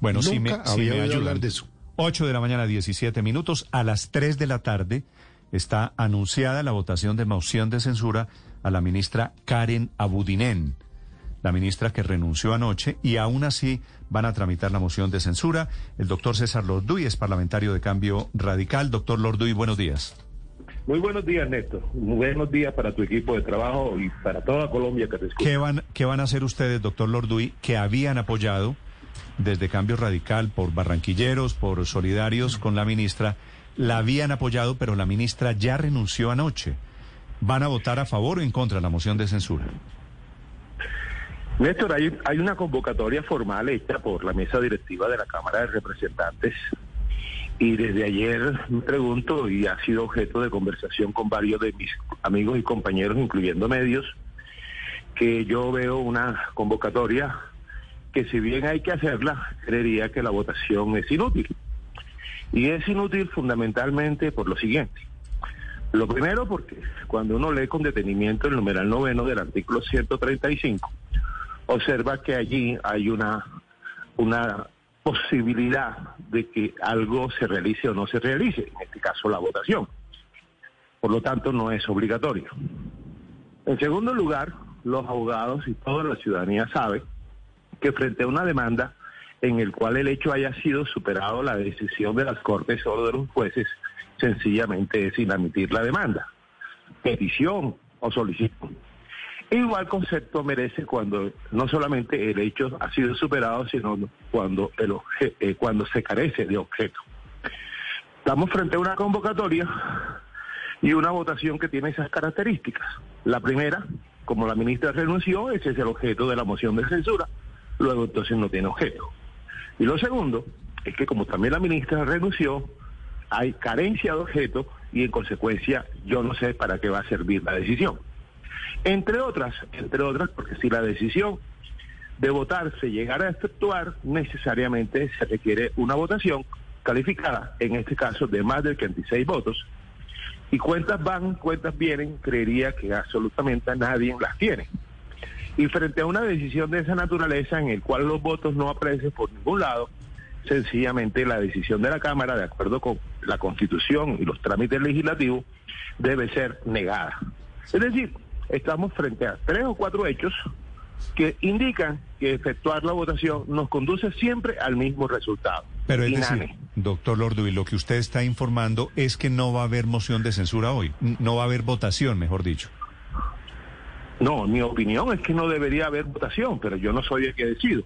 Bueno, Nunca si me, si había me oído ayudan. hablar de eso. 8 de la mañana, 17 minutos. A las 3 de la tarde está anunciada la votación de moción de censura a la ministra Karen Abudinen, la ministra que renunció anoche, y aún así van a tramitar la moción de censura. El doctor César Lorduy es parlamentario de Cambio Radical. Doctor Lorduy, buenos días. Muy buenos días, Néstor. Muy buenos días para tu equipo de trabajo y para toda Colombia que te escucha. ¿Qué van, ¿Qué van a hacer ustedes, doctor Lorduy, que habían apoyado desde Cambio Radical por barranquilleros, por solidarios con la ministra? La habían apoyado, pero la ministra ya renunció anoche. ¿Van a votar a favor o en contra de la moción de censura? Néstor, hay, hay una convocatoria formal hecha por la mesa directiva de la Cámara de Representantes y desde ayer me pregunto y ha sido objeto de conversación con varios de mis amigos y compañeros, incluyendo medios, que yo veo una convocatoria que si bien hay que hacerla, creería que la votación es inútil. Y es inútil fundamentalmente por lo siguiente. Lo primero porque cuando uno lee con detenimiento el numeral noveno del artículo 135, observa que allí hay una, una posibilidad de que algo se realice o no se realice, en este caso la votación. Por lo tanto, no es obligatorio. En segundo lugar, los abogados y toda la ciudadanía sabe que frente a una demanda en el cual el hecho haya sido superado la decisión de las Cortes o de los jueces, sencillamente es inadmitir la demanda, petición o solicitud. Igual concepto merece cuando no solamente el hecho ha sido superado, sino cuando, el eh, cuando se carece de objeto. Estamos frente a una convocatoria y una votación que tiene esas características. La primera, como la ministra renunció, ese es el objeto de la moción de censura, luego entonces no tiene objeto. Y lo segundo es que como también la ministra renunció, hay carencia de objeto y en consecuencia yo no sé para qué va a servir la decisión. Entre otras, entre otras, porque si la decisión de votar se llegara a efectuar, necesariamente se requiere una votación calificada, en este caso de más de 36 votos, y cuentas van, cuentas vienen, creería que absolutamente nadie las tiene. Y frente a una decisión de esa naturaleza en el cual los votos no aparecen por ningún lado, sencillamente la decisión de la Cámara, de acuerdo con la Constitución y los trámites legislativos, debe ser negada. Es decir, estamos frente a tres o cuatro hechos que indican que efectuar la votación nos conduce siempre al mismo resultado. Pero es Inane. decir, doctor Lorduy, lo que usted está informando es que no va a haber moción de censura hoy. No va a haber votación, mejor dicho. No, mi opinión es que no debería haber votación, pero yo no soy el que decido.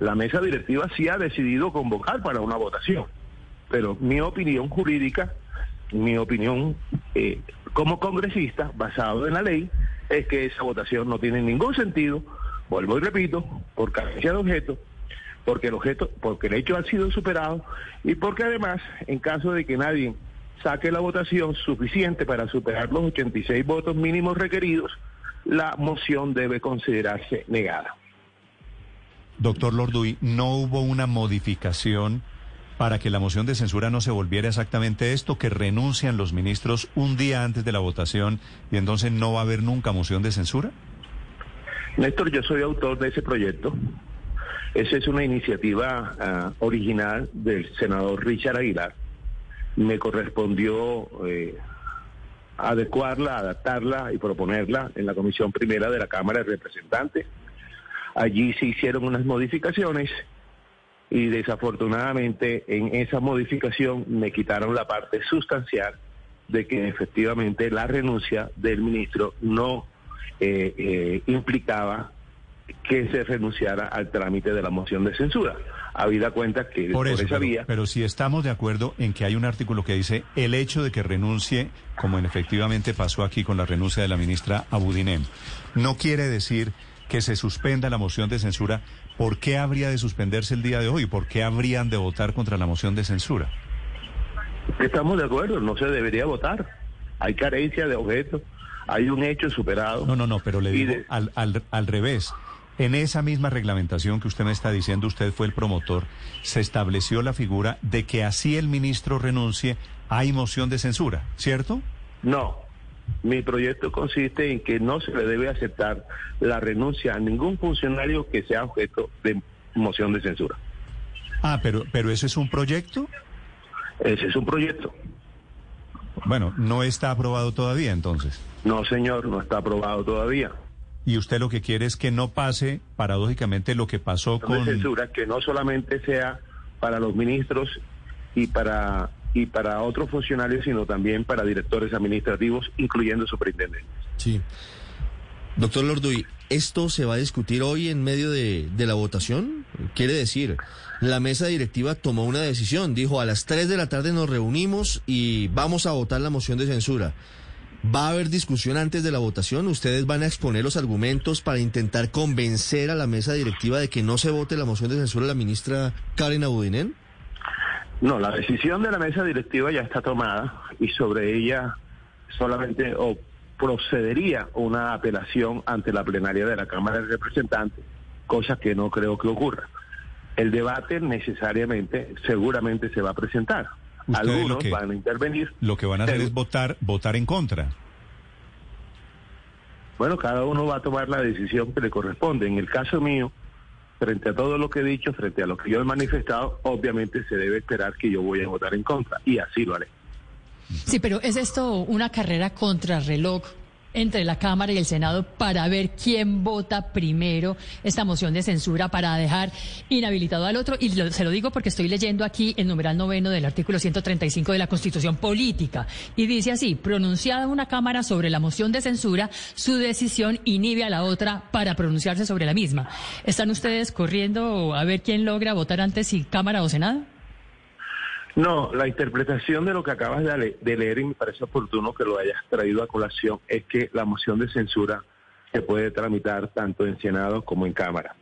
La mesa directiva sí ha decidido convocar para una votación, pero mi opinión jurídica, mi opinión eh, como congresista, basado en la ley, es que esa votación no tiene ningún sentido, vuelvo y repito, por carencia de objeto, porque el objeto, porque el hecho ha sido superado y porque además, en caso de que nadie saque la votación suficiente para superar los 86 votos mínimos requeridos, la moción debe considerarse negada. Doctor Lorduy, ¿no hubo una modificación para que la moción de censura no se volviera exactamente esto, que renuncian los ministros un día antes de la votación y entonces no va a haber nunca moción de censura? Néstor, yo soy autor de ese proyecto. Esa es una iniciativa ah, original del senador Richard Aguilar. Me correspondió eh, adecuarla, adaptarla y proponerla en la Comisión Primera de la Cámara de Representantes. Allí se hicieron unas modificaciones y desafortunadamente en esa modificación me quitaron la parte sustancial de que efectivamente la renuncia del ministro no eh, eh, implicaba que se renunciara al trámite de la moción de censura. Habida cuenta que Por por, eso, esa pero, vía pero si estamos de acuerdo en que hay un artículo que dice el hecho de que renuncie, como en efectivamente pasó aquí con la renuncia de la ministra Abudinem, no quiere decir que se suspenda la moción de censura. ¿Por qué habría de suspenderse el día de hoy? ¿Por qué habrían de votar contra la moción de censura? estamos de acuerdo, no se debería votar. Hay carencia de objetos, hay un hecho superado. No, no, no, pero le digo de- al, al, al revés. En esa misma reglamentación que usted me está diciendo, usted fue el promotor, se estableció la figura de que así el ministro renuncie, hay moción de censura, ¿cierto? No, mi proyecto consiste en que no se le debe aceptar la renuncia a ningún funcionario que sea objeto de moción de censura. Ah, pero, pero ese es un proyecto. Ese es un proyecto. Bueno, no está aprobado todavía entonces. No, señor, no está aprobado todavía. Y usted lo que quiere es que no pase, paradójicamente, lo que pasó con... censura, que no solamente sea para los ministros y para, y para otros funcionarios, sino también para directores administrativos, incluyendo superintendentes. Sí. Doctor Lorduy, ¿esto se va a discutir hoy en medio de, de, la votación? Quiere decir, la mesa directiva tomó una decisión, dijo a las 3 de la tarde nos reunimos y vamos a votar la moción de censura. ¿Va a haber discusión antes de la votación? ¿Ustedes van a exponer los argumentos para intentar convencer a la mesa directiva de que no se vote la moción de censura de la ministra Karen Abudinen? No, la decisión de la mesa directiva ya está tomada y sobre ella solamente o procedería una apelación ante la plenaria de la Cámara de Representantes, cosa que no creo que ocurra. El debate necesariamente, seguramente se va a presentar. Algunos van a intervenir. Lo que van a hacer es votar, votar en contra. Bueno, cada uno va a tomar la decisión que le corresponde. En el caso mío, frente a todo lo que he dicho, frente a lo que yo he manifestado, obviamente se debe esperar que yo voy a votar en contra. Y así lo haré. Sí, pero ¿es esto una carrera contra reloj entre la Cámara y el Senado para ver quién vota primero esta moción de censura para dejar inhabilitado al otro. Y se lo digo porque estoy leyendo aquí el numeral noveno del artículo 135 de la Constitución Política. Y dice así, pronunciada una Cámara sobre la moción de censura, su decisión inhibe a la otra para pronunciarse sobre la misma. ¿Están ustedes corriendo a ver quién logra votar antes si Cámara o Senado? No, la interpretación de lo que acabas de, leer y me parece oportuno que lo hayas traído a colación es que la moción de censura se puede tramitar tanto en Senado como en Cámara.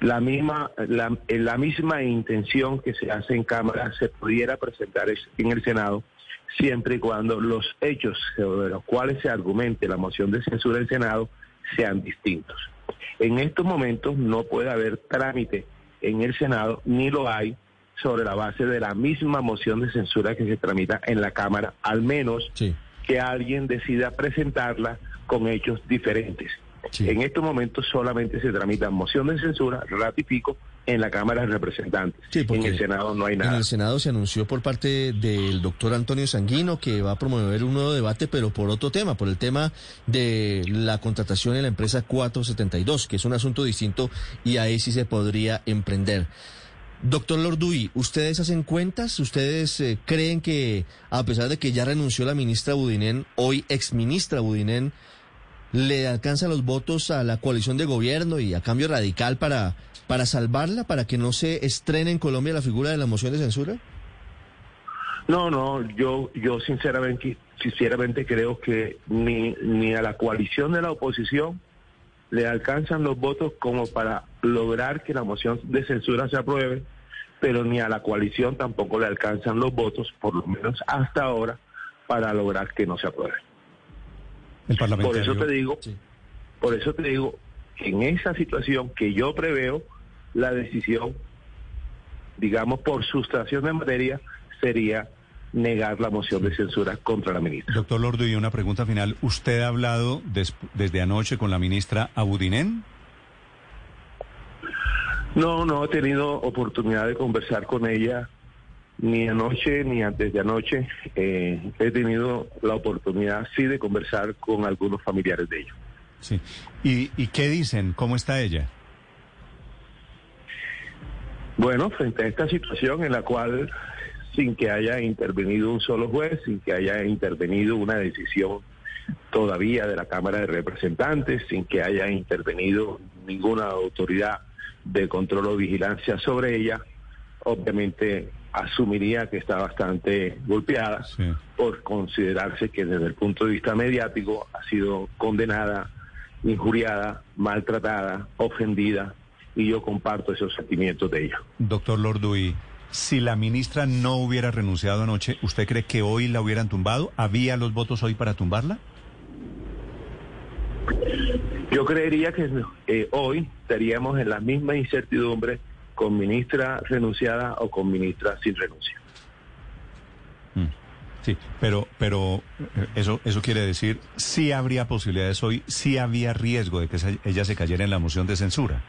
La misma, la, la misma intención que se hace en Cámara se pudiera presentar en el Senado siempre y cuando los hechos sobre los cuales se argumente la moción de censura en Senado sean distintos. En estos momentos no puede haber trámite en el Senado, ni lo hay, sobre la base de la misma moción de censura que se tramita en la Cámara, al menos que alguien decida presentarla con hechos diferentes. En estos momentos solamente se tramita moción de censura, ratifico, en la Cámara de Representantes. en el Senado no hay nada. En el Senado se anunció por parte del doctor Antonio Sanguino que va a promover un nuevo debate, pero por otro tema, por el tema de la contratación en la empresa 472, que es un asunto distinto y ahí sí se podría emprender. Doctor Lorduy, ¿ustedes hacen cuentas? ¿Ustedes eh, creen que, a pesar de que ya renunció la ministra Budinen, hoy exministra Budinen, le alcanza los votos a la coalición de gobierno y a cambio radical para, para salvarla, para que no se estrene en Colombia la figura de la moción de censura? No, no, yo, yo sinceramente, sinceramente creo que ni, ni a la coalición de la oposición le alcanzan los votos como para lograr que la moción de censura se apruebe, pero ni a la coalición tampoco le alcanzan los votos, por lo menos hasta ahora, para lograr que no se apruebe. por eso te digo, por eso te digo, en esa situación que yo preveo, la decisión, digamos, por sustracción de materia, sería negar la moción de censura contra la ministra. Doctor Lordo, y una pregunta final. ¿Usted ha hablado desde anoche con la ministra Abudinen? No, no he tenido oportunidad de conversar con ella ni anoche ni antes de anoche. Eh, he tenido la oportunidad, sí, de conversar con algunos familiares de ella. Sí. ¿Y, ¿Y qué dicen? ¿Cómo está ella? Bueno, frente a esta situación en la cual sin que haya intervenido un solo juez, sin que haya intervenido una decisión todavía de la Cámara de Representantes, sin que haya intervenido ninguna autoridad de control o vigilancia sobre ella, obviamente asumiría que está bastante golpeada por considerarse que desde el punto de vista mediático ha sido condenada, injuriada, maltratada, ofendida, y yo comparto esos sentimientos de ella. Doctor Lorduy, si la ministra no hubiera renunciado anoche, ¿usted cree que hoy la hubieran tumbado? ¿Había los votos hoy para tumbarla? Yo creería que eh, hoy estaríamos en la misma incertidumbre con ministra renunciada o con ministra sin renuncia. Mm, sí, pero, pero eh, eso, eso quiere decir, sí habría posibilidades hoy, sí había riesgo de que ella se cayera en la moción de censura.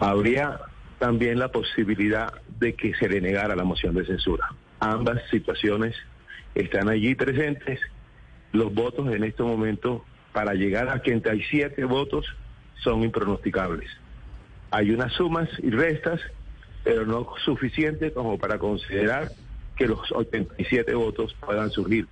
Habría también la posibilidad de que se le negara la moción de censura. Ambas situaciones están allí presentes. Los votos en este momento, para llegar a 87 votos, son impronosticables. Hay unas sumas y restas, pero no suficiente como para considerar que los 87 votos puedan surgir.